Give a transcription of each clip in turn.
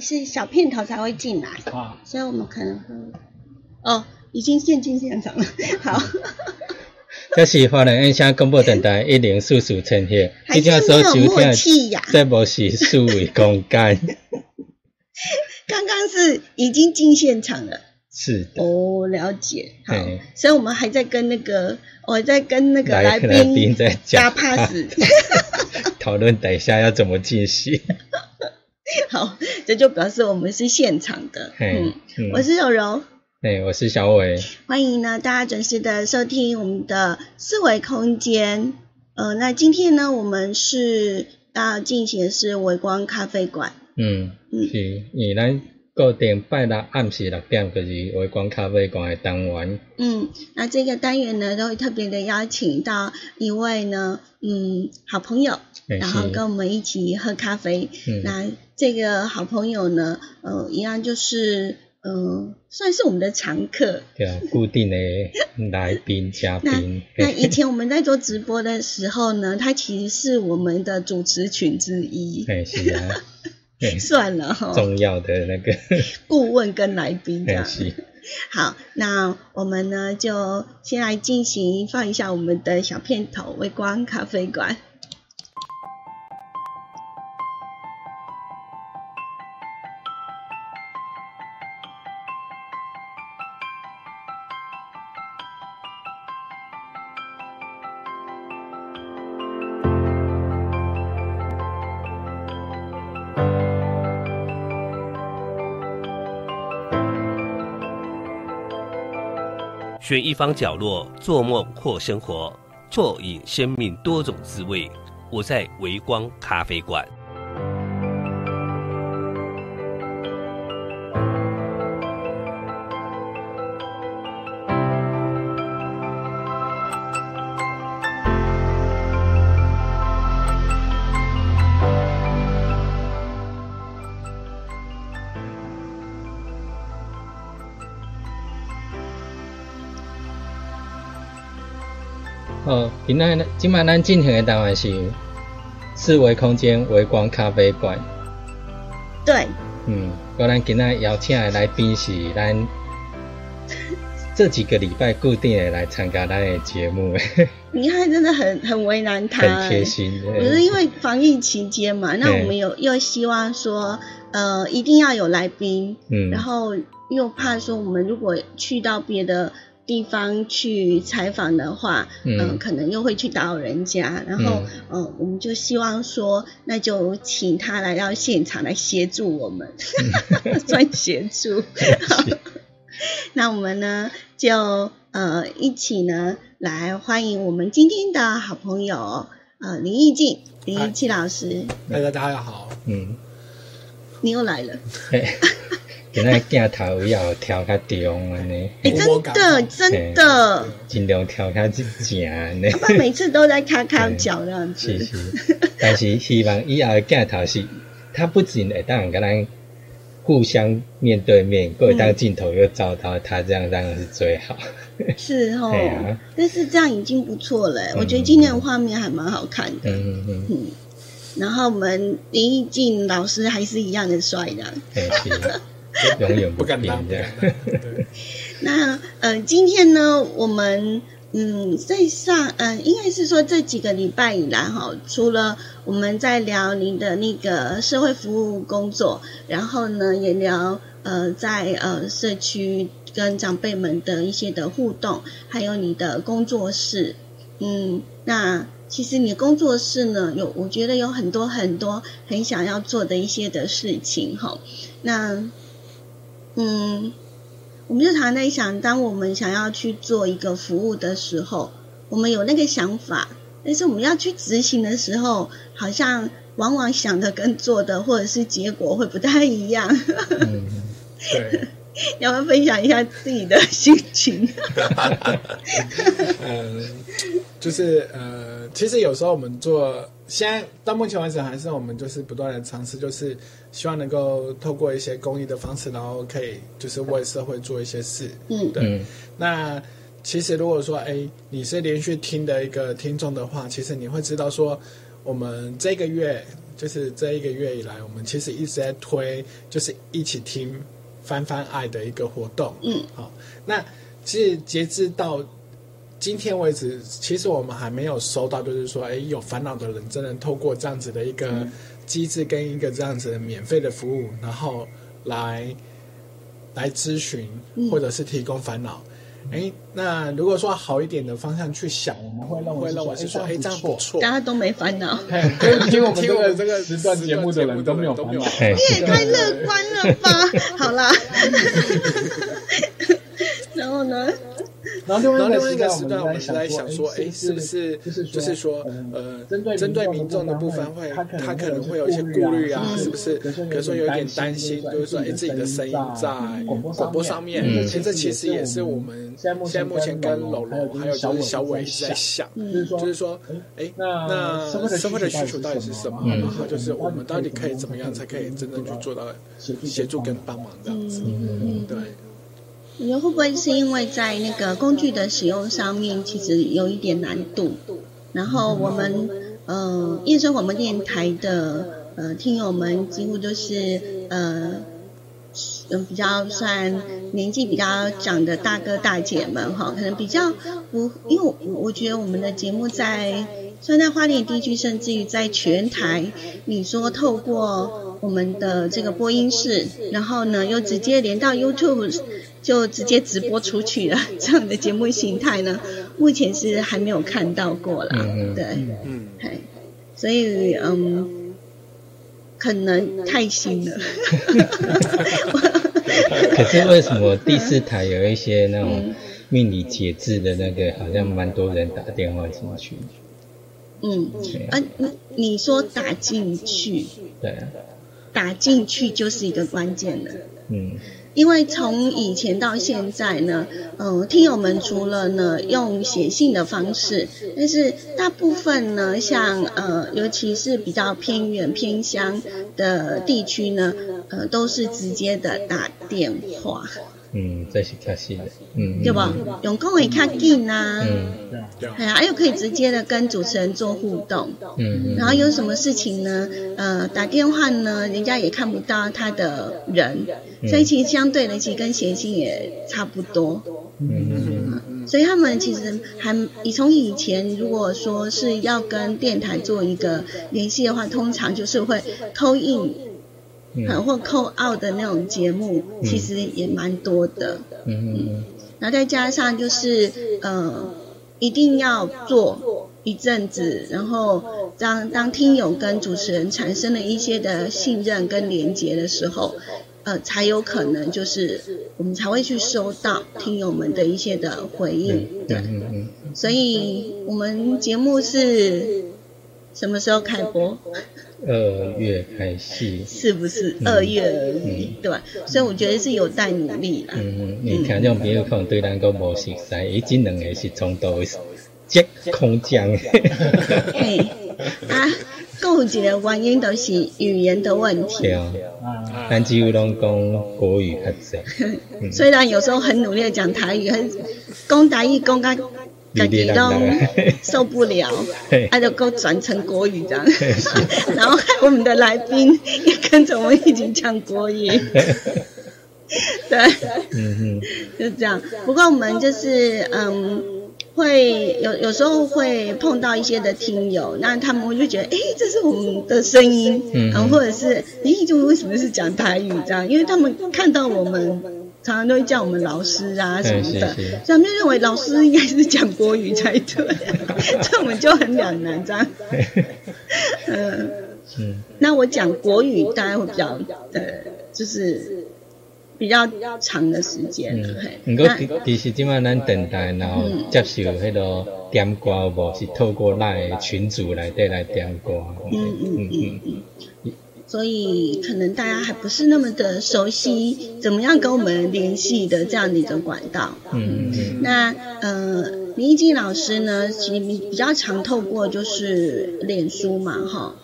是小片头才会进来，所以我们可能会哦，已经现进现场了。好，这是华人音响广播电台一零四四千赫，还是没有默契呀？这不是数位空间。刚刚是已经进现场了，是的。哦，了解。好，所以我们还在跟那个，我在跟那个来宾在加 pass，讨论等一下要怎么进行。好，这就表示我们是现场的。嗯，我是柔柔，哎，我是小伟。欢迎呢，大家准时的收听我们的四维空间。呃，那今天呢，我们是要进行的是微光咖啡馆。嗯嗯，是，以咱固定拜六暗时六点就是微光咖啡馆的单元。嗯，那这个单元呢，都会特别的邀请到一位呢，嗯，好朋友，然后跟我们一起喝咖啡。嗯，那这个好朋友呢，呃，一样就是，嗯，算是我们的常客。对啊，固定的来宾嘉宾。那以前我们在做直播的时候呢，他其实是我们的主持群之一。哎，是啊。算了哈，重要的那个顾问跟来宾这样。好，那我们呢就先来进行放一下我们的小片头，微光咖啡馆。选一方角落，做梦或生活，坐饮生命多种滋味。我在微光咖啡馆。今仔今晚咱进行的单元是四维空间微光咖啡馆。对。嗯，我咱今仔邀请的来宾是咱 这几个礼拜固定的来参加咱的节目。你看，真的很很为难他。很贴心。不是因为防疫期间嘛，那我们有又希望说，呃，一定要有来宾。嗯。然后又怕说，我们如果去到别的。地方去采访的话，嗯，可能又会去打扰人家，然后，嗯，我们就希望说，那就请他来到现场来协助我们，算协助。那我们呢，就呃一起呢来欢迎我们今天的好朋友，呃林义静林义静老师。大家大家好，嗯，你又来了。今仔镜头要调较中安尼，哎，真的真的，尽量调较正安尼。他每次都在咔咔叫这样子。是是，但是希望以后镜头是，他不仅会当跟咱互相面对面，过当镜头又照到他，这样当然是最好。是 哦，但是这样已经不错了。我觉得今天的画面还蛮好看的。嗯嗯嗯。然后我们林义静老师还是一样的帅的。永远 不变这样。那呃，今天呢，我们嗯，在上嗯，应该是说这几个礼拜以来哈，除了我们在聊你的那个社会服务工作，然后呢，也聊呃，在呃社区跟长辈们的一些的互动，还有你的工作室。嗯，那其实你工作室呢，有我觉得有很多很多很想要做的一些的事情哈。那嗯，我们就常常在想，当我们想要去做一个服务的时候，我们有那个想法，但是我们要去执行的时候，好像往往想的跟做的或者是结果会不太一样。嗯，对。要不要分享一下自己的心情？嗯，就是呃，其实有时候我们做，现在到目前为止，还是我们就是不断的尝试，就是希望能够透过一些公益的方式，然后可以就是为社会做一些事。嗯，对。那其实如果说，哎，你是连续听的一个听众的话，其实你会知道说，我们这个月就是这一个月以来，我们其实一直在推，就是一起听。翻翻爱的一个活动，嗯，好，那其实截至到今天为止，其实我们还没有收到，就是说，哎，有烦恼的人真的透过这样子的一个机制跟一个这样子的免费的服务，然后来来咨询或者是提供烦恼。哎，那如果说好一点的方向去想，我们会认为认为是说，哎，这样不错，大家都没烦恼。听我们这个这个时段节目的人都没有烦恼，你也太乐观了吧？好啦，然后呢？然后另外一个时段，我们是在想说，哎，是不是就是说，呃，针对民众的部分，会他可能会有一些顾虑啊，是不是？比如说有一点担心，就是说，哎，自己的声音在广播上面，其实这其实也是我们现在目前跟楼楼还有就是小伟在想，就是说，哎，那社会的需求到底是什么？然后就是我们到底可以怎么样才可以真正去做到协助跟帮忙这样子？对。你觉得会不会是因为在那个工具的使用上面，其实有一点难度？然后我们呃，夜生广播电台的呃听友们几乎都是呃，嗯比较算年纪比较长的大哥大姐们哈，可能比较不，因为我我觉得我们的节目在，虽然在花莲地区，甚至于在全台，你说透过我们的这个播音室，然后呢又直接连到 YouTube。就直接直播出去了，这样的节目形态呢，目前是还没有看到过了，对，嗯，所以嗯，可能太新了。可是为什么第四台有一些那种命理解字的那个，好像蛮多人打电话进去？嗯，啊，你说打进去，对，打进去就是一个关键了，嗯。因为从以前到现在呢，嗯，听友们除了呢用写信的方式，但是大部分呢，像呃，尤其是比较偏远偏乡的地区呢，呃，都是直接的打电话。嗯，这是较新的，嗯，对吧？用讲会较紧啊，嗯，对，哎呀，又可以直接的跟主持人做互动，嗯，然后有什么事情呢？呃，打电话呢，人家也看不到他的人，所以其实相对的，其实跟写信也差不多，嗯，所以他们其实还，以从以前如果说是要跟电台做一个联系的话，通常就是会偷印。或扣奥的那种节目，其实也蛮多的。嗯然后再加上就是呃，一定要做一阵子，然后当当听友跟主持人产生了一些的信任跟连接的时候，呃，才有可能就是我们才会去收到听友们的一些的回应。对，所以我们节目是什么时候开播？二月开始，是不是二月而已？对吧？所以我觉得是有待努力啦。嗯，你听众朋友可能对咱个无熟悉，伊这两个是从头接空降。嘿，啊，有一个原因都是语言的问题。对啊，咱只有拢讲国语较济。虽然有时候很努力的讲台语，很讲台语讲个。自己都受不了，他就够转成国语这样，然后我们的来宾也跟着我们一起讲国语，对，嗯哼，就这样。不过我们就是嗯，会有有时候会碰到一些的听友，那他们就觉得，哎，这是我们的声音，嗯，或者是，哎，就为什么是讲台语这样？因为他们看到我们。常常都会叫我们老师啊什么的，他们就认为老师应该是讲国语才对，这我们就很两难这样。嗯，嗯那我讲国语大概会比较呃，就是比较长的时间。嗯，不过其实今晚咱等待，然后接受迄个点歌，无是透过那群组来带来点歌。嗯嗯嗯嗯。所以可能大家还不是那么的熟悉怎么样跟我们联系的这样的一个管道。嗯嗯。那呃，林一静老师呢，其实比较常透过就是脸书嘛，哈，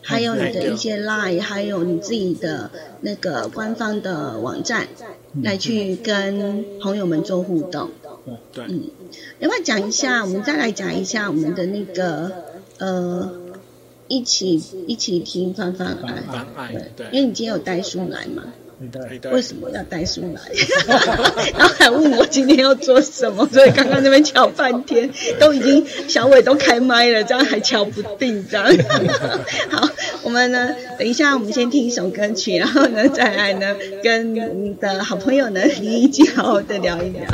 还有你的一些 Line，还有你自己的那个官方的网站，来去跟朋友们做互动。对。嗯，要不要讲一下？我们再来讲一下我们的那个呃。一起一起听翻翻爱，对，因为你今天有带书来嘛，对，为什么要带书来？然后还问我今天要做什么，所以刚刚那边敲半天，都已经小伟都开麦了，这样还敲不定，这样。好，我们呢，等一下我们先听一首歌曲，然后呢再来呢跟你的好朋友呢一起好好的聊一聊。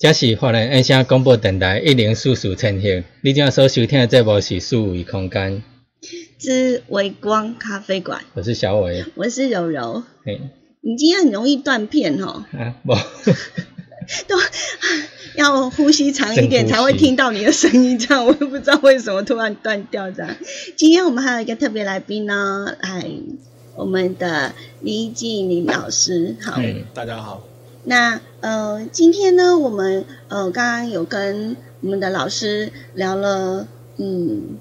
这是华人音响广播电台一零四四千赫，你今所收听的节目是数位空间之微光咖啡馆。我是小伟，我是柔柔。嘿，你今天很容易断片哦。啊，不，都 要呼吸长一点才会听到你的声音，这样我也不知道为什么突然断掉这样。今天我们还有一个特别来宾呢，哎，我们的李静林老师，好，大家好。那呃，今天呢，我们呃刚刚有跟我们的老师聊了，嗯，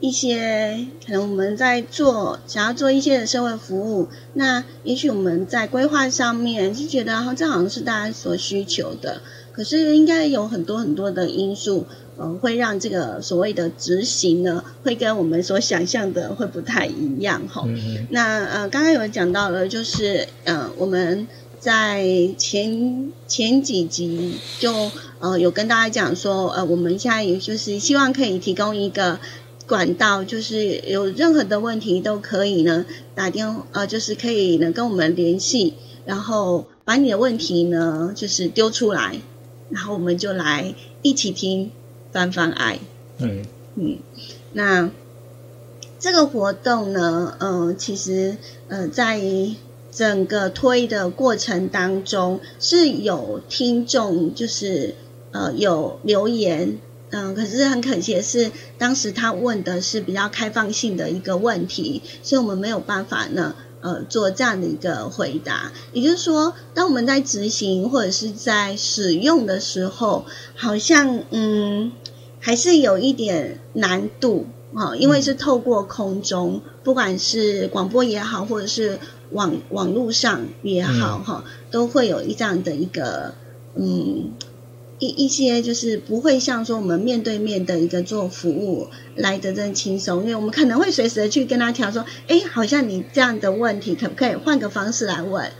一些可能我们在做想要做一些的社会服务，那也许我们在规划上面就觉得，好，这好像是大家所需求的，可是应该有很多很多的因素，呃，会让这个所谓的执行呢，会跟我们所想象的会不太一样哈。那呃，刚刚有讲到了，就是呃，我们。在前前几集就呃有跟大家讲说，呃我们现在也就是希望可以提供一个管道，就是有任何的问题都可以呢打电呃就是可以呢跟我们联系，然后把你的问题呢就是丢出来，然后我们就来一起听翻翻爱。嗯嗯，那这个活动呢，呃其实呃在。整个推的过程当中是有听众，就是呃有留言，嗯，可是很可惜的是，当时他问的是比较开放性的一个问题，所以我们没有办法呢，呃，做这样的一个回答。也就是说，当我们在执行或者是在使用的时候，好像嗯还是有一点难度啊，因为是透过空中，不管是广播也好，或者是网网络上也好哈，都会有一这样的一个嗯一一些就是不会像说我们面对面的一个做服务来得更轻松，因为我们可能会随时的去跟他调说，哎，好像你这样的问题可不可以换个方式来问？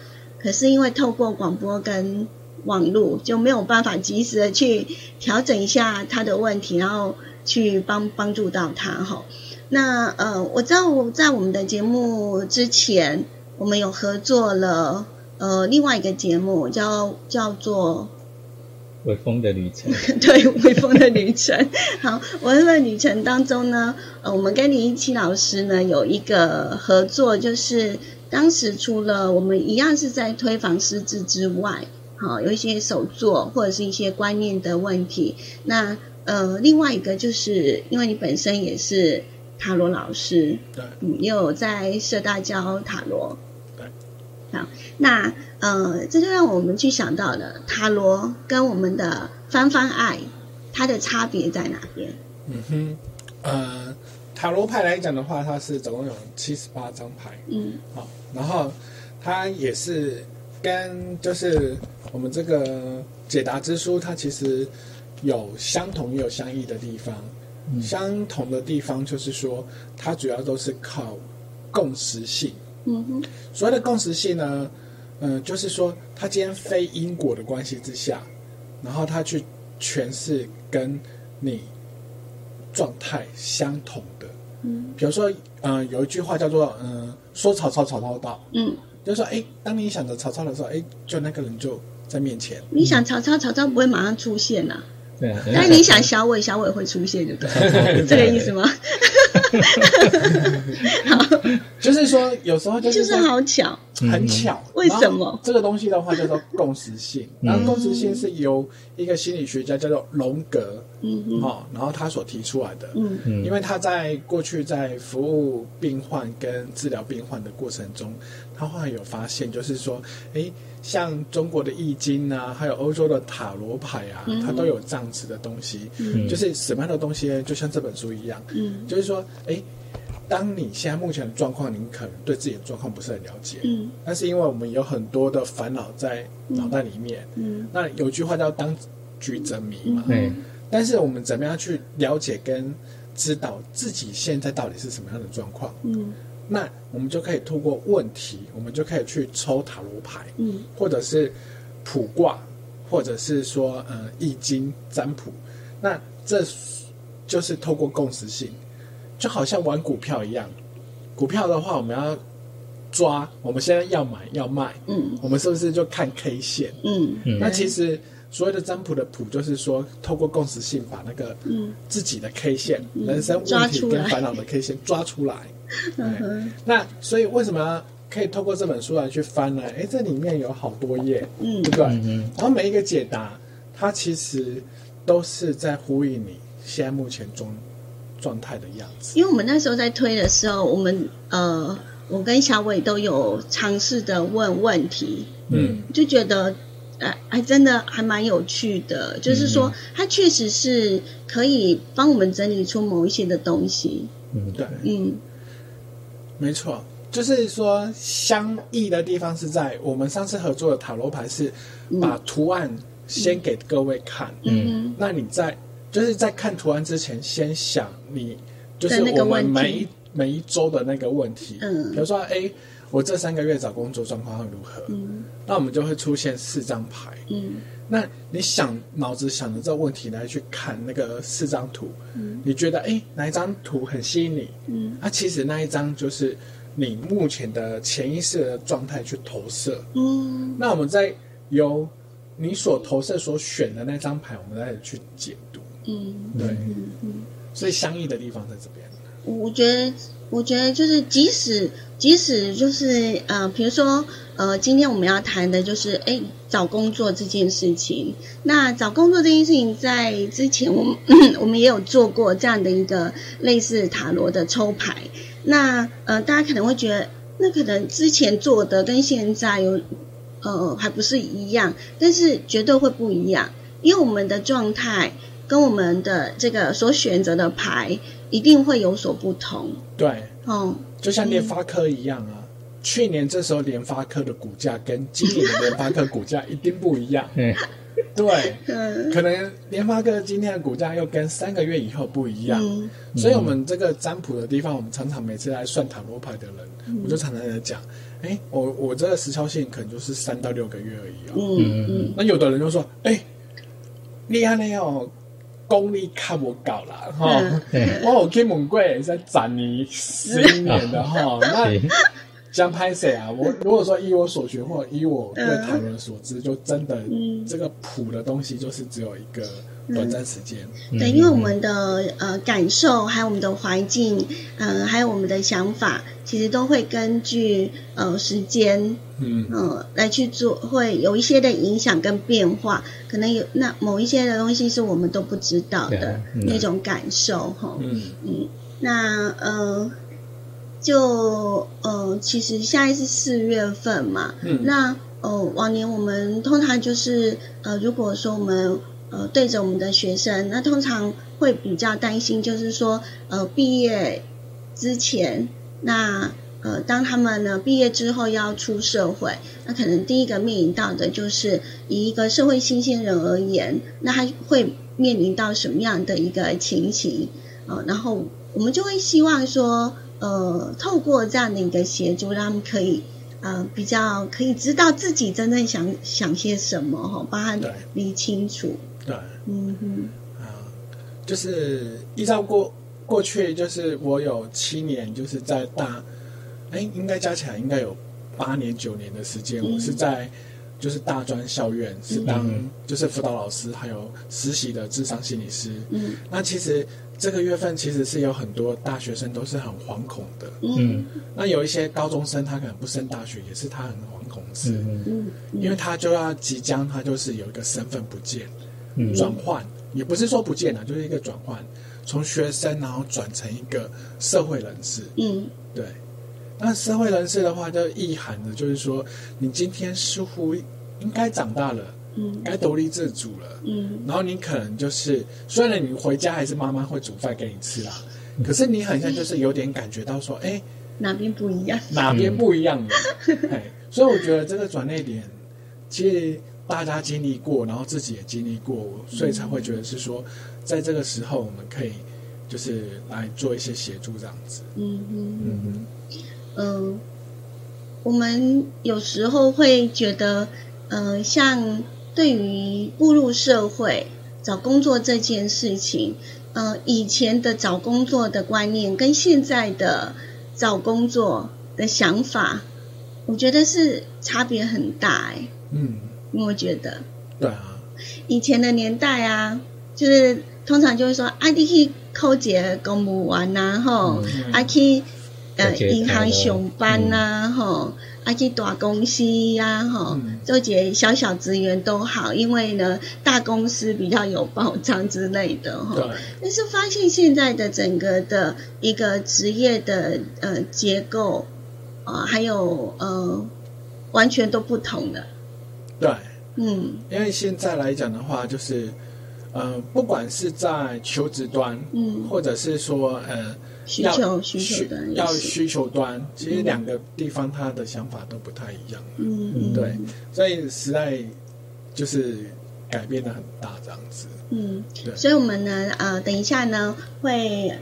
可是因为透过广播跟网络就没有办法及时的去调整一下他的问题，然后去帮帮助到他哈。那呃，我知道我在我们的节目之前。我们有合作了，呃，另外一个节目叫叫做 《微风的旅程》。对，《微风的旅程》。好，《微风的旅程》当中呢，呃，我们跟林一七老师呢有一个合作，就是当时除了我们一样是在推防失智之外，好，有一些手作或者是一些观念的问题。那呃，另外一个就是因为你本身也是塔罗老师，对，嗯，也有在社大教塔罗。好，那呃，这就让我们去想到了塔罗跟我们的翻翻爱，它的差别在哪边？嗯哼，呃，塔罗牌来讲的话，它是总共有七十八张牌，嗯，好，然后它也是跟就是我们这个解答之书，它其实有相同也有相异的地方。相同的地方就是说，它主要都是靠共识性。嗯哼，所谓的共识性呢，嗯，就是说，他今天非因果的关系之下，然后他去诠释跟你状态相同的，嗯，比如说，嗯，有一句话叫做，嗯，说曹操，曹操到，嗯，就是说，哎，当你想着曹操的时候，哎，就那个人就在面前。你想曹操，曹操不会马上出现呐。对啊，但是你想小伟，小伟会出现，就对，这个意思吗？好，就是说有时候就是好巧，很巧。为什么？这个东西的话叫做共识性？然后共识性是由一个心理学家叫做荣格，嗯，哦，然后他所提出来的，嗯。嗯，因为他在过去在服务病患跟治疗病患的过程中，他后来有发现，就是说，哎。像中国的易经啊，还有欧洲的塔罗牌啊，它都有这样子的东西。嗯，就是什么样的东西，就像这本书一样。嗯，就是说，哎，当你现在目前的状况，你可能对自己的状况不是很了解。嗯，但是因为我们有很多的烦恼在脑袋里面。嗯，那有句话叫“当局者迷”嘛。嗯，但是我们怎么样去了解跟知道自己现在到底是什么样的状况？嗯。那我们就可以透过问题，我们就可以去抽塔罗牌，嗯，或者是卜卦，或者是说呃易经占卜。那这就是透过共识性，就好像玩股票一样。股票的话，我们要抓，我们现在要买要卖，嗯，我们是不是就看 K 线？嗯，那其实所谓的占卜的卜，就是说透过共识性把那个嗯。自己的 K 线、人生问题跟烦恼的 K 线抓出来。嗯那所以为什么可以透过这本书来去翻呢？哎，这里面有好多页，嗯，对不对？然后每一个解答，它其实都是在呼应你现在目前中状态的样子。因为我们那时候在推的时候，我们呃，我跟小伟都有尝试的问问题，嗯，就觉得。哎，还真的还蛮有趣的，就是说，它确实是可以帮我们整理出某一些的东西。嗯，对，嗯，没错，就是说相异的地方是在我们上次合作的塔罗牌是把图案先给各位看，嗯，那你在就是在看图案之前，先想你就是我们每一每一周的那个问题，嗯，比如说，哎。我这三个月找工作状况会如何？嗯，那我们就会出现四张牌。嗯，那你想脑子想着这个问题来去看那个四张图，嗯，你觉得哎哪一张图很吸引你？嗯，啊，其实那一张就是你目前的潜意识的状态去投射。嗯，那我们再由你所投射所选的那张牌，我们再去解读。嗯，对，嗯，所以相异的地方在这边。我觉得。我觉得就是，即使即使就是呃，比如说呃，今天我们要谈的就是，哎，找工作这件事情。那找工作这件事情，在之前我们 我们也有做过这样的一个类似塔罗的抽牌。那呃，大家可能会觉得，那可能之前做的跟现在有呃还不是一样，但是绝对会不一样，因为我们的状态跟我们的这个所选择的牌。一定会有所不同。对，哦，就像联发科一样啊，去年这时候联发科的股价跟今年的联发科股价一定不一样。嗯，对，可能联发科今天的股价又跟三个月以后不一样。嗯，所以我们这个占卜的地方，我们常常每次来算塔罗牌的人，我就常常在讲，哎，我我这个时效性可能就是三到六个月而已啊。嗯嗯，那有的人就说，哎，厉害了哦。功力看我搞啦哈，我有去问过在攒你十年的吼，那将拍谁啊？我如果说依我所学或依我对台湾所知，就真的这个谱的东西就是只有一个。短暂时间，对，因为我们的呃感受，还有我们的环境，嗯，还有我们的想法，其实都会根据呃时间，嗯。嗯来去做，会有一些的影响跟变化，可能有那某一些的东西是我们都不知道的那种感受哈，嗯。嗯，那呃就呃其实现在是四月份嘛，嗯，那呃往年我们通常就是呃如果说我们呃，对着我们的学生，那通常会比较担心，就是说，呃，毕业之前，那呃，当他们呢毕业之后要出社会，那可能第一个面临到的就是以一个社会新鲜人而言，那他会面临到什么样的一个情形呃？然后我们就会希望说，呃，透过这样的一个协助，让他们可以。呃，比较可以知道自己真正想想些什么哈，帮他理清楚。对，嗯哼，啊，就是依照过过去，就是我有七年，就是在大，哎，应该加起来应该有八年九年的时间，我是在就是大专校院是当就是辅导老师，还有实习的智商心理师。嗯，那其实。这个月份其实是有很多大学生都是很惶恐的，嗯，那有一些高中生他可能不升大学，也是他很惶恐的，嗯，因为他就要即将他就是有一个身份不见，转换，也不是说不见了，就是一个转换，从学生然后转成一个社会人士，嗯，对，那社会人士的话就意涵的就是说，你今天似乎应该长大了。嗯，该独立自主了。嗯，然后你可能就是，虽然你回家还是妈妈会煮饭给你吃啦，可是你好像就是有点感觉到说，哎，哪边不一样？哪边不一样了？哎，所以我觉得这个转捩点，其实大家经历过，然后自己也经历过，所以才会觉得是说，在这个时候我们可以就是来做一些协助这样子。嗯嗯嗯嗯，我们有时候会觉得，嗯，像。对于步入社会、找工作这件事情，呃，以前的找工作的观念跟现在的找工作的想法，我觉得是差别很大哎。嗯，我觉得。对啊。以前的年代啊，就是通常就会说，啊，你去扣个公务员呐，吼，啊去呃银行上班呐，吼。啊，去大公司呀，吼，做些小小职员都好，因为呢，大公司比较有保障之类的，哈。但是发现现在的整个的一个职业的呃结构啊，还有呃，完全都不同的。对，嗯，因为现在来讲的话，就是呃，不管是在求职端，嗯，或者是说呃。需求需求端要需求端，其实两个地方他的想法都不太一样。嗯，对，所以时代就是改变的很大，这样子。嗯，对。所以我们呢，呃，等一下呢，会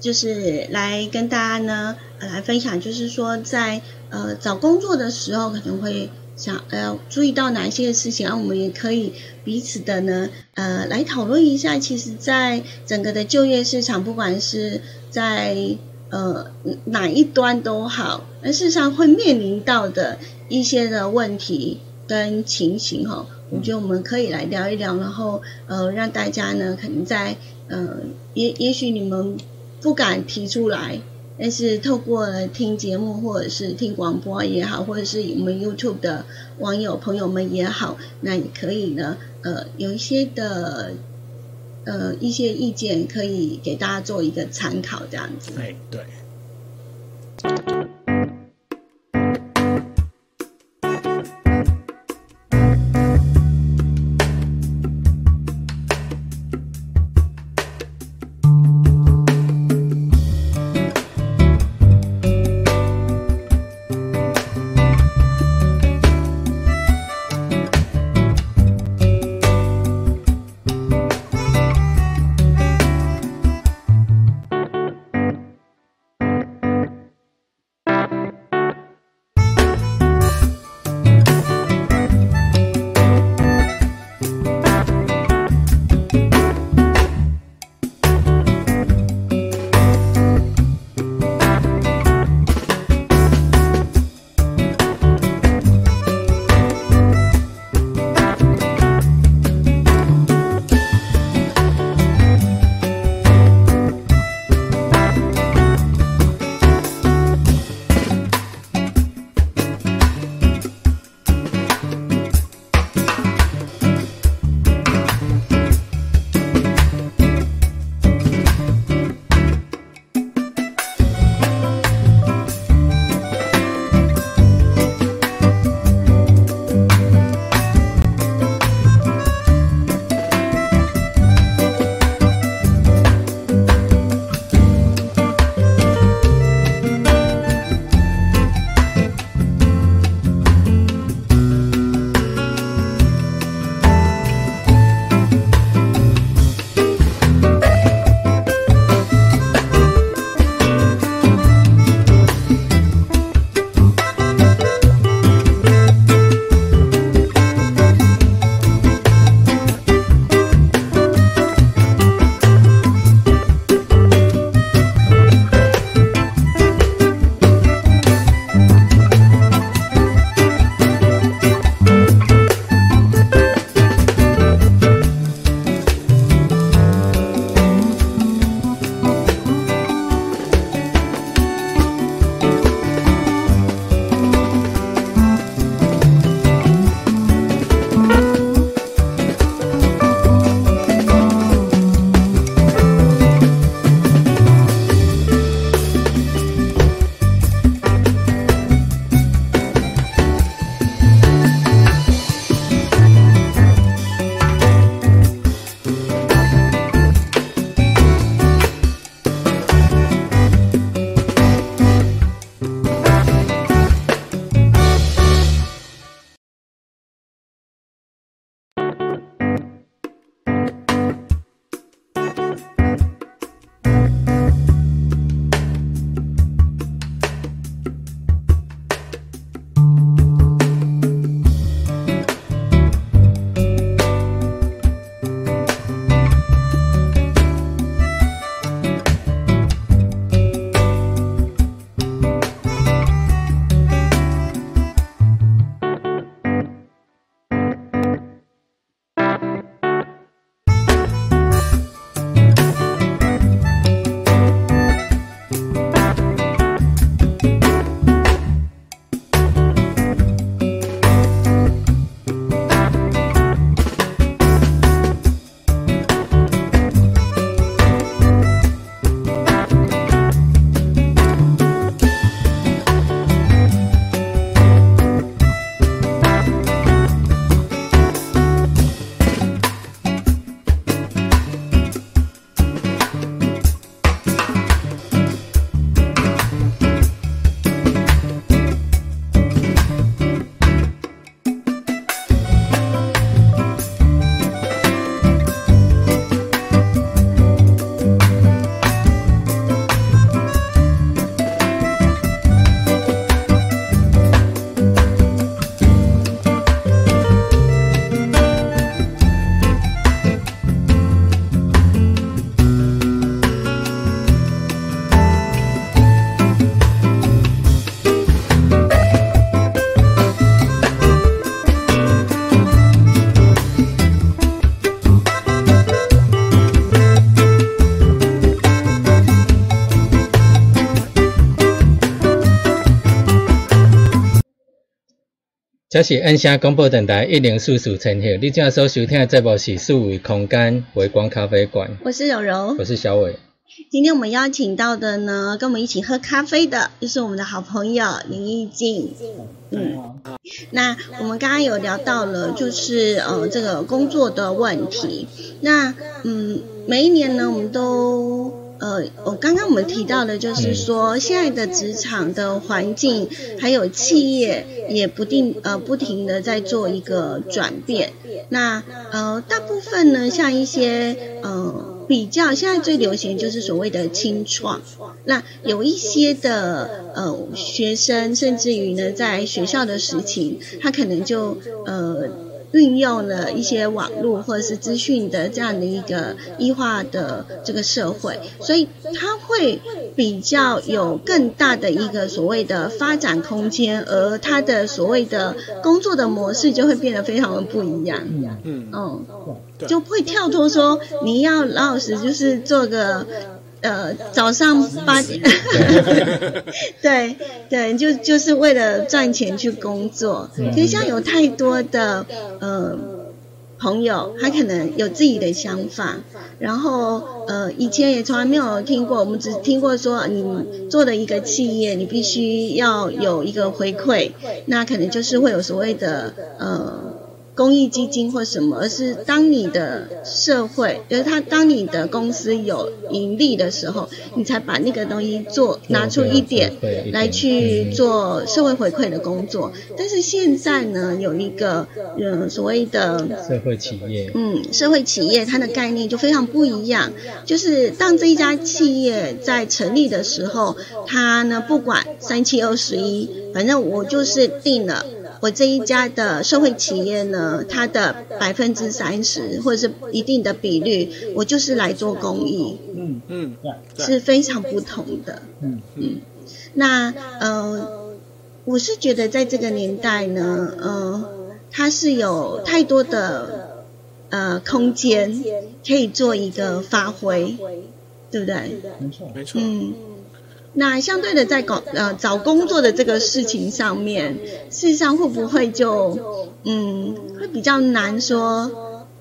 就是来跟大家呢来分享，就是说在呃找工作的时候可能会。想呃注意到哪一些事情，然后我们也可以彼此的呢呃来讨论一下。其实，在整个的就业市场，不管是在呃哪一端都好，那事实上会面临到的一些的问题跟情形哈，我觉得我们可以来聊一聊，然后呃让大家呢可能在呃也也许你们不敢提出来。但是透过听节目或者是听广播也好，或者是我们 YouTube 的网友朋友们也好，那也可以呢，呃，有一些的呃一些意见可以给大家做一个参考，这样子。哎，对。这是按下广播电台一零四四千赫，你正所收听的节目是数位空间微光咖啡馆。我是柔柔，我是小伟。今天我们邀请到的呢，跟我们一起喝咖啡的，就是我们的好朋友林义静。嗯，那我们刚刚有聊到了，就是呃这个工作的问题。那嗯，每一年呢，我们都呃，我刚刚我们提到的，就是说现在的职场的环境，还有企业也不定呃不停的在做一个转变。那呃大部分呢，像一些呃。比较现在最流行就是所谓的清创，那有一些的呃学生，甚至于呢在学校的时期，他可能就呃。运用了一些网络或者是资讯的这样的一个异化的这个社会，所以它会比较有更大的一个所谓的发展空间，而它的所谓的工作的模式就会变得非常的不一样。嗯嗯，就会跳脱说你要老老实就是做个。呃，早上八点，对 对，就就是为了赚钱去工作。其实像有太多的呃朋友，他可能有自己的想法，然后呃以前也从来没有听过，我们只听过说你做的一个企业，你必须要有一个回馈，那可能就是会有所谓的呃。公益基金或什么，而是当你的社会，就是他当你的公司有盈利的时候，你才把那个东西做拿出一点来去做社会回馈的工作。但是现在呢，有一个嗯所谓的社会企业，嗯，社会企业它的概念就非常不一样。就是当这一家企业在成立的时候，它呢不管三七二十一，反正我就是定了。我这一家的社会企业呢，它的百分之三十或者是一定的比率，我就是来做公益。嗯嗯，是非常不同的。嗯嗯，那呃，我是觉得在这个年代呢，呃，它是有太多的呃空间可以做一个发挥，对不对？没错，没错。嗯。那相对的，在搞呃找工作的这个事情上面，事实上会不会就嗯会比较难说？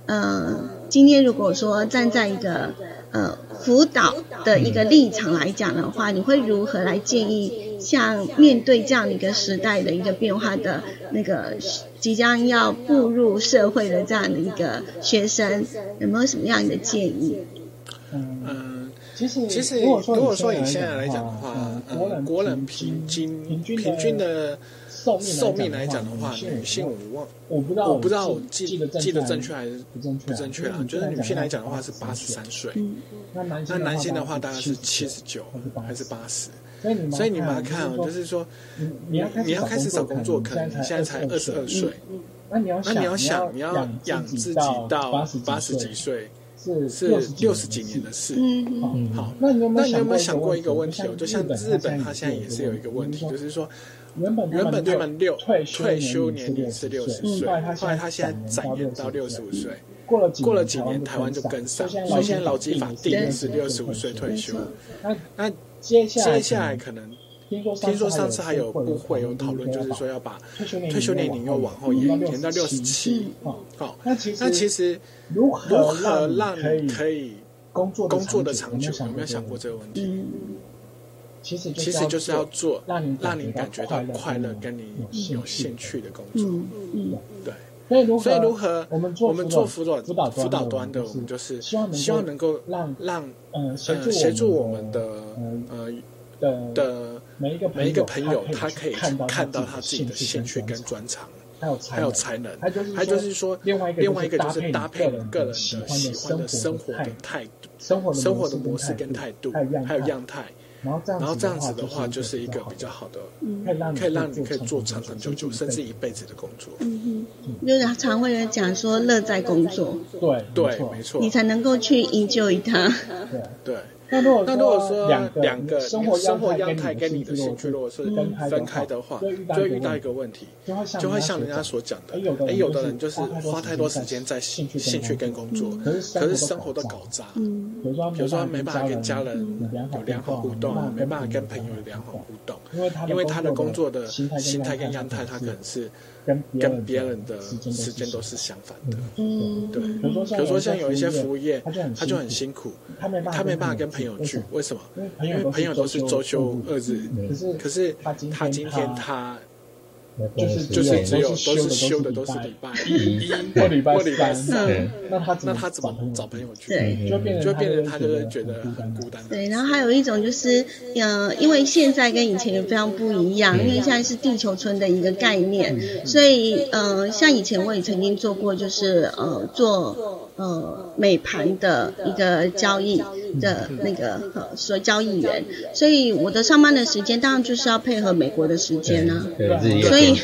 呃，今天如果说站在一个呃辅导的一个立场来讲的话，你会如何来建议像面对这样的一个时代的一个变化的那个即将要步入社会的这样的一个学生，有没有什么样的建议？嗯。其实，其实如果说以现在来讲的话，呃，国人平均平均的寿命来讲的话，女性我忘，我不知道我不知道我记记得正确还是不正不正确啊？就是女性来讲的话是八十三岁，那男性的话大概是七十九还是八十？所以你们来看啊，就是说，你要你要开始找工作，可能你现在才二十二岁，那你要那你要想你要养自己到八十几岁。是六十几年的事。嗯，好，那你有没有想过一个问题？哦，就像日本，它现在也是有一个问题，就是说，原本原本他们六退休年龄是六十岁，后来他现在展延到六十五岁。过了过了几年，台湾就跟上，所以现在劳基法定的是六十五岁退休。那那接下来可能。听说上次还有部会有讨论，就是说要把退休年龄又往后延延到六十七。好，那其实如何让可以工作工作的长久，有没有想过这个问题？其实其实就是要做让你让你感觉到快乐，跟你有兴趣的工作。嗯，对。所以如何我们做我们做辅导辅导端的，我们就是希望希望能够让让呃协助我们的呃。的的每一个每一个朋友，他可以看到他自己的兴趣跟专长，还有还有才能，还就是说，另外另外一个就是搭配个人的喜欢的生活的态度，生活生活的模式跟态度，还有样态。然后这样子的话，就是一个比较好的，可以让可以让你可以做长长久久，甚至一辈子的工作。嗯哼，就是常会讲说，乐在工作。对对，没错，你才能够去 enjoy 它。对对。那如果说两个生活样态跟你的兴趣如果是分开的话，就会遇到一个问题，就会像人家所讲的，哎，有的人就是花太多时间在兴兴趣跟工作，可是生活都搞砸。嗯，比如说没办法跟家人有良好互动，没办法跟朋友有良好互动，因为他的工作的心态跟样态，他可能是。跟跟别人的时间都是相反的，嗯，对。比如说像有一些服务业，他就很辛苦，他没他没办法跟朋友聚，为什么？因为朋友都是周休二日，可是可是他今天他。就是就是只有都是休的都是礼拜一或礼拜三，那他那他怎么找朋友去？对，就变就变成他就会觉得很孤单。对，然后还有一种就是，呃，因为现在跟以前也非常不一样，因为现在是地球村的一个概念，所以呃，像以前我也曾经做过，就是呃做呃美盘的一个交易的那个呃所交易员，所以我的上班的时间当然就是要配合美国的时间呢，所以。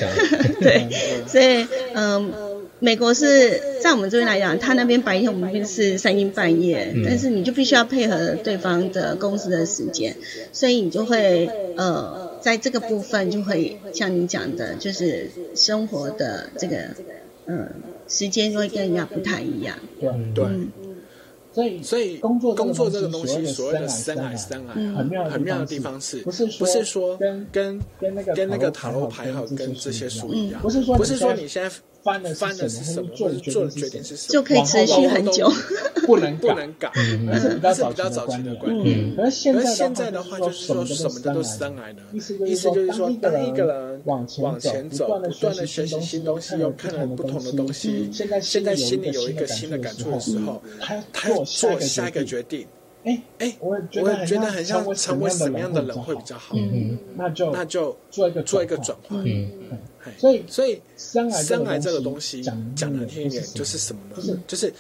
对，所以嗯，美国是在我们这边来讲，他那边白天，我们是三更半夜，但是你就必须要配合对方的公司的时间，所以你就会呃，在这个部分就会像你讲的，就是生活的这个嗯时间就会跟人家不太一样。对对。所以，所以工作工作这个东西，所谓的生来生来，很妙很妙的地方是，不是说跟跟跟那个塔罗牌号跟这些书一样，不是说不是说你现在。翻的翻的是什么？做做的决定是什么？就可以持续很久，不能不能改，那是比较早期的观念。可是现在的话，就是说什么的都是生来的，意思就是说，当一个人往前走，不断的学习新东西，又看了不同的东西，现在现在心里有一个新的感触的时候，他他要做下一个决定。哎哎，我觉得很像成为什么样的人会比较好？嗯，那就那就做一个做一个转换。嗯，所以所以生癌这个东西讲讲难听一点，就是什么呢？就是。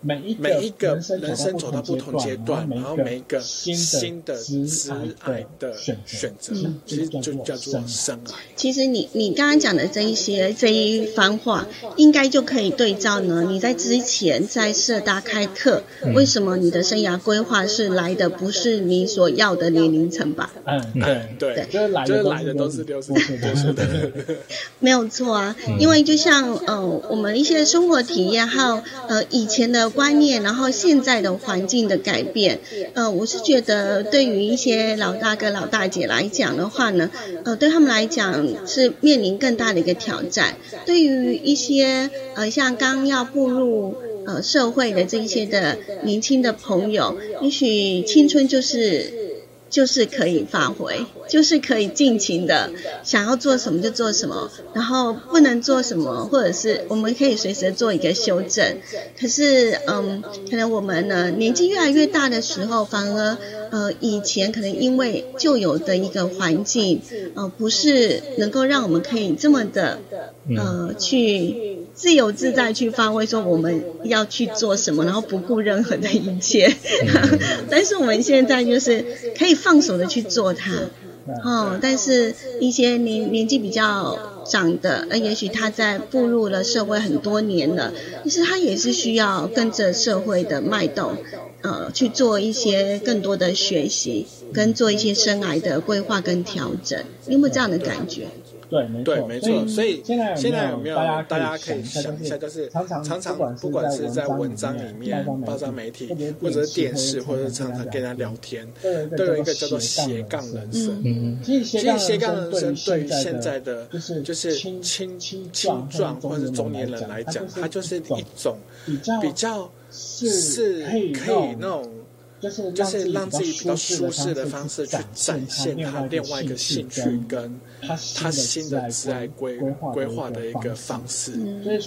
每一每一个人生走到不同阶段，然后每一个新的挚爱的选择，其实就叫做生癌。其实你你刚刚讲的这一些这一番话，应该就可以对照呢。你在之前在社大开课，为什么你的生涯规划是来的不是你所要的年龄层吧？嗯，对对，就是来的都是六十岁的，没有错啊。因为就像呃，我们一些生活体验，还有呃以前的。观念，然后现在的环境的改变，呃，我是觉得对于一些老大哥老大姐来讲的话呢，呃，对他们来讲是面临更大的一个挑战。对于一些呃像刚要步入呃社会的这一些的年轻的朋友，也许青春就是。就是可以发挥，就是可以尽情的想要做什么就做什么，然后不能做什么，或者是我们可以随时做一个修正。可是，嗯，可能我们呢年纪越来越大的时候，反而呃以前可能因为旧有的一个环境，呃不是能够让我们可以这么的呃去。自由自在去发挥，说我们要去做什么，然后不顾任何的一切。但是我们现在就是可以放手的去做它，哦。但是一些年年纪比较长的，呃，也许他在步入了社会很多年了，其实他也是需要跟着社会的脉动，呃，去做一些更多的学习，跟做一些生涯的规划跟调整。有没有这样的感觉？对，没错，没错。所以现在有没有大家可以想一下，就是常常不管是在文章里面、报章媒体，或者是电视，或者是常常跟人家聊天，都有一个叫做斜杠人生。嗯，其实斜杠人生对于现在的就是青青青壮或者是中年人来讲，它就是一种比较是可以那种。就是就是让自己比较舒适的方式去展现他另外一个兴趣跟他新的自爱规规划的一个方式。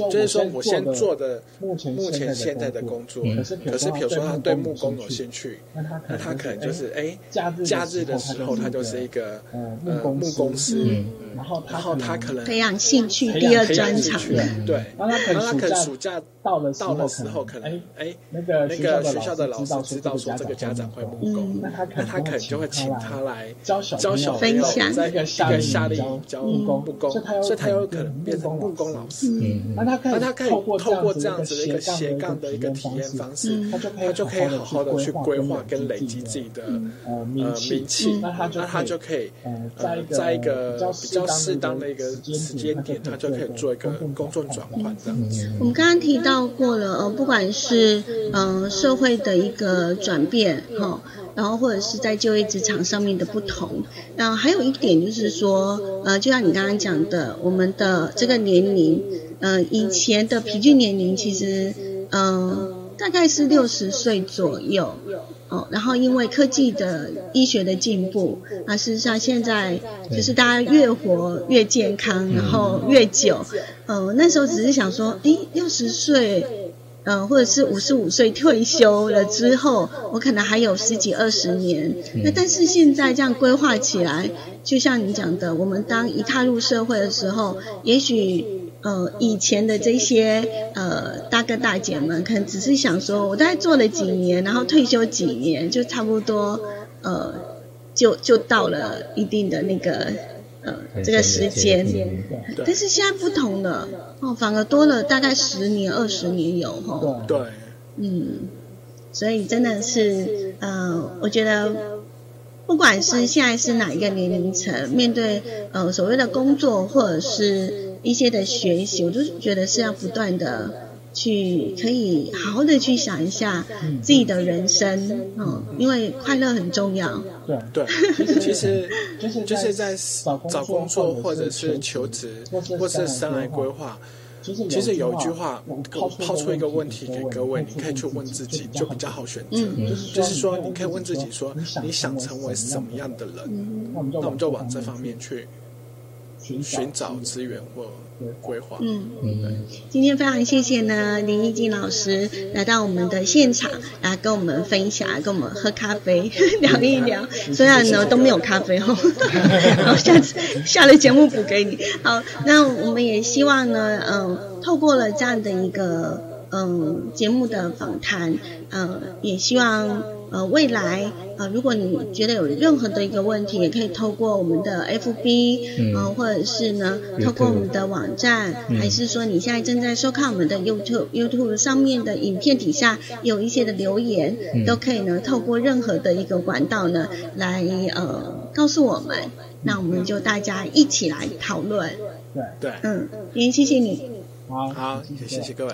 就是说，我先做的目前现在的工作，可是比如说他对木工有兴趣，那他可能就是哎，假日的时候他就是一个呃木工师，然后然后他可能培养兴趣第二专长，对，然后他可能暑假到了到了时候可能哎那个那个学校的老师知道说。这个家长会木工，那他可能就会请他来教小朋友在一个夏令营教木工，所以他有可能变成木工老师。那他那他可以透过这样子的一个斜杠的一个体验方式，他就可以好好的去规划跟累积自己的呃名气，那他就可以呃在一个比较适当的一个时间点，他就可以做一个工作转换这样子。我们刚刚提到过了，呃，不管是嗯社会的一个转变哈，然后或者是在就业职场上面的不同，那还有一点就是说，呃，就像你刚刚讲的，我们的这个年龄，呃，以前的平均年龄其实，嗯，大概是六十岁左右。哦，然后因为科技的医学的进步，那，事实上现在就是大家越活越健康，然后越久。嗯，那时候只是想说，诶，六十岁，嗯，或者是五十五岁退休了之后，我可能还有十几二十年。那但是现在这样规划起来，就像你讲的，我们当一踏入社会的时候，也许。呃，以前的这些呃大哥大姐们，可能只是想说，我大概做了几年，然后退休几年，就差不多呃，就就到了一定的那个呃这个时间。但是现在不同了，哦，反而多了大概十年、二十年有哈。对。嗯，所以真的是呃，我觉得不管是现在是哪一个年龄层，面对呃所谓的工作或者是。一些的学习，我都觉得是要不断的去，可以好好的去想一下自己的人生，嗯，因为快乐很重要。对对，其实 就是在找工作或者是求职或者是生涯规划，其实有一句话，抛出一个问题给各位，你可以去问自己，就比较好选择。就是说，你可以问自己说，你想成为什么样的人？那我们就往这方面去。寻找资源或规划。嗯嗯，今天非常谢谢呢林一静老师来到我们的现场，来跟我们分享，跟我们喝咖啡 聊一聊。虽然呢都没有咖啡哦，然后下次下了节目补给你。好，那我们也希望呢，嗯，透过了这样的一个嗯节目的访谈，嗯，也希望。呃，未来呃，如果你觉得有任何的一个问题，也可以透过我们的 FB，嗯，或者是呢，透过我们的网站，还是说你现在正在收看我们的 YouTube，YouTube 上面的影片底下有一些的留言，都可以呢，透过任何的一个管道呢，来呃告诉我们，那我们就大家一起来讨论。对对，嗯，也谢谢你。好，好，谢谢各位。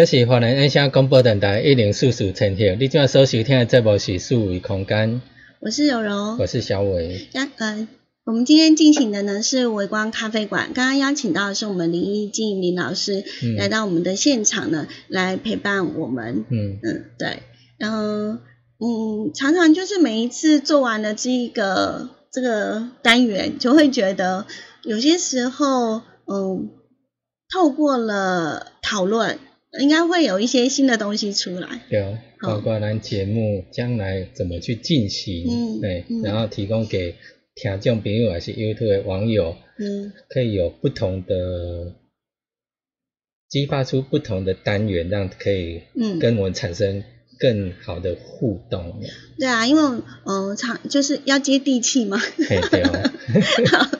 这是华南音响广播电台一零四四千赫，你今所收听的节目是数维空间。我是柔柔，我是小伟。邀呃，我们今天进行的呢是微光咖啡馆，刚刚邀请到的是我们林一静林老师来到我们的现场呢，来陪伴我们。嗯嗯，对，然后嗯，常常就是每一次做完了这个这个单元，就会觉得有些时候，嗯，透过了讨论。应该会有一些新的东西出来，对，包括咱节目将来怎么去进行，对，然后提供给听众朋友还是 YouTube 的网友，嗯，可以有不同的激发出不同的单元，让可以嗯跟我们产生更好的互动。对啊，因为嗯，长就是要接地气嘛。对哦。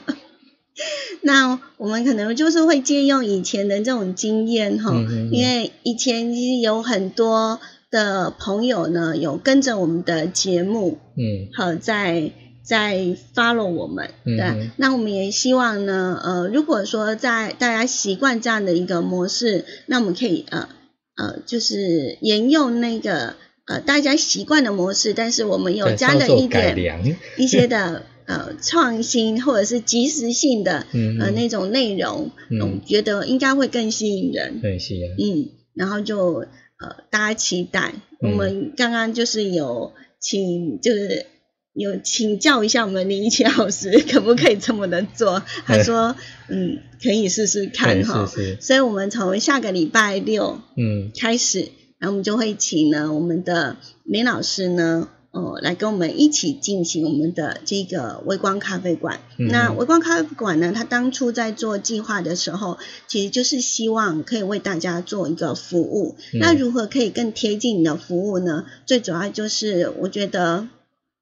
那我们可能就是会借用以前的这种经验哈，因为以前其实有很多的朋友呢，有跟着我们的节目，嗯，好在在 follow 我们，对，那我们也希望呢，呃，如果说在大家习惯这样的一个模式，那我们可以呃呃，就是沿用那个呃大家习惯的模式，但是我们有加了一点一些的。呃，创新或者是及时性的呃那种内容，嗯，觉得应该会更吸引人，对，是啊，嗯，然后就呃大家期待，我们刚刚就是有请，就是有请教一下我们林一奇老师，可不可以这么的做？他说，嗯，可以试试看哈，所以我们从下个礼拜六嗯。开始，然后我们就会请呢我们的林老师呢。呃，来跟我们一起进行我们的这个微光咖啡馆。那微光咖啡馆呢，它当初在做计划的时候，其实就是希望可以为大家做一个服务。那如何可以更贴近你的服务呢？最主要就是我觉得。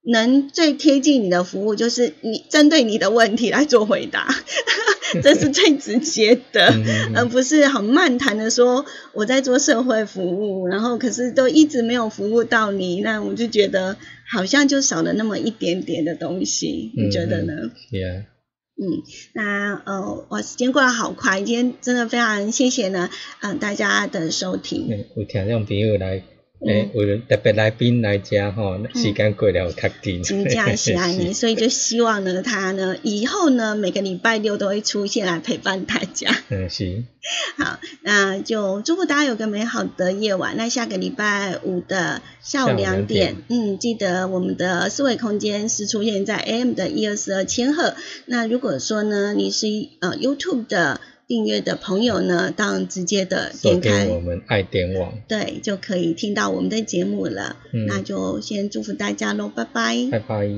能最贴近你的服务，就是你针对你的问题来做回答，这是最直接的，而不是很漫谈的说我在做社会服务，然后可是都一直没有服务到你，那我就觉得好像就少了那么一点点的东西，你觉得呢？Yeah，嗯，那呃，哇，时间过得好快，今天真的非常谢谢呢，嗯，大家的收听，有听众朋友来。诶，为了特别来宾来家吼，时间过了较紧。请假是安尼，所以就希望呢，他呢以后呢每个礼拜六都会出现来陪伴大家。嗯，是。好，那就祝福大家有个美好的夜晚。那下个礼拜五的下午两点，嗯，记得我们的思维空间是出现在 AM 的一二四二千赫。那如果说呢，你是呃 YouTube 的。订阅的朋友呢，当直接的点开我们爱点网，对，就可以听到我们的节目了。那就先祝福大家喽，拜拜，拜拜。